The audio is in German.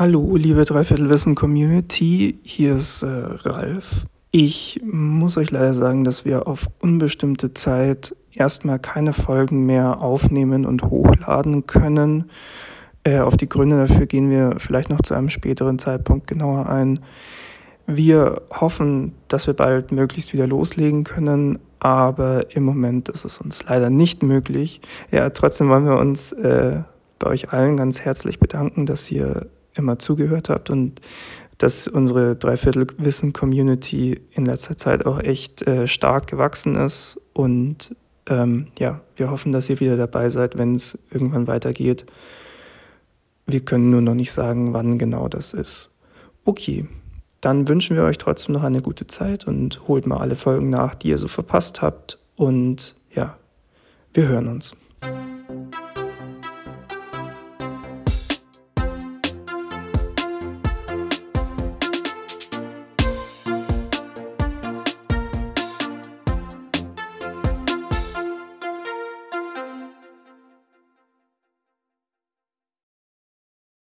Hallo, liebe Dreiviertelwissen-Community, hier ist äh, Ralf. Ich muss euch leider sagen, dass wir auf unbestimmte Zeit erstmal keine Folgen mehr aufnehmen und hochladen können. Äh, auf die Gründe dafür gehen wir vielleicht noch zu einem späteren Zeitpunkt genauer ein. Wir hoffen, dass wir bald möglichst wieder loslegen können, aber im Moment ist es uns leider nicht möglich. Ja, trotzdem wollen wir uns äh, bei euch allen ganz herzlich bedanken, dass ihr immer zugehört habt und dass unsere Dreiviertelwissen-Community in letzter Zeit auch echt äh, stark gewachsen ist. Und ähm, ja, wir hoffen, dass ihr wieder dabei seid, wenn es irgendwann weitergeht. Wir können nur noch nicht sagen, wann genau das ist. Okay, dann wünschen wir euch trotzdem noch eine gute Zeit und holt mal alle Folgen nach, die ihr so verpasst habt. Und ja, wir hören uns.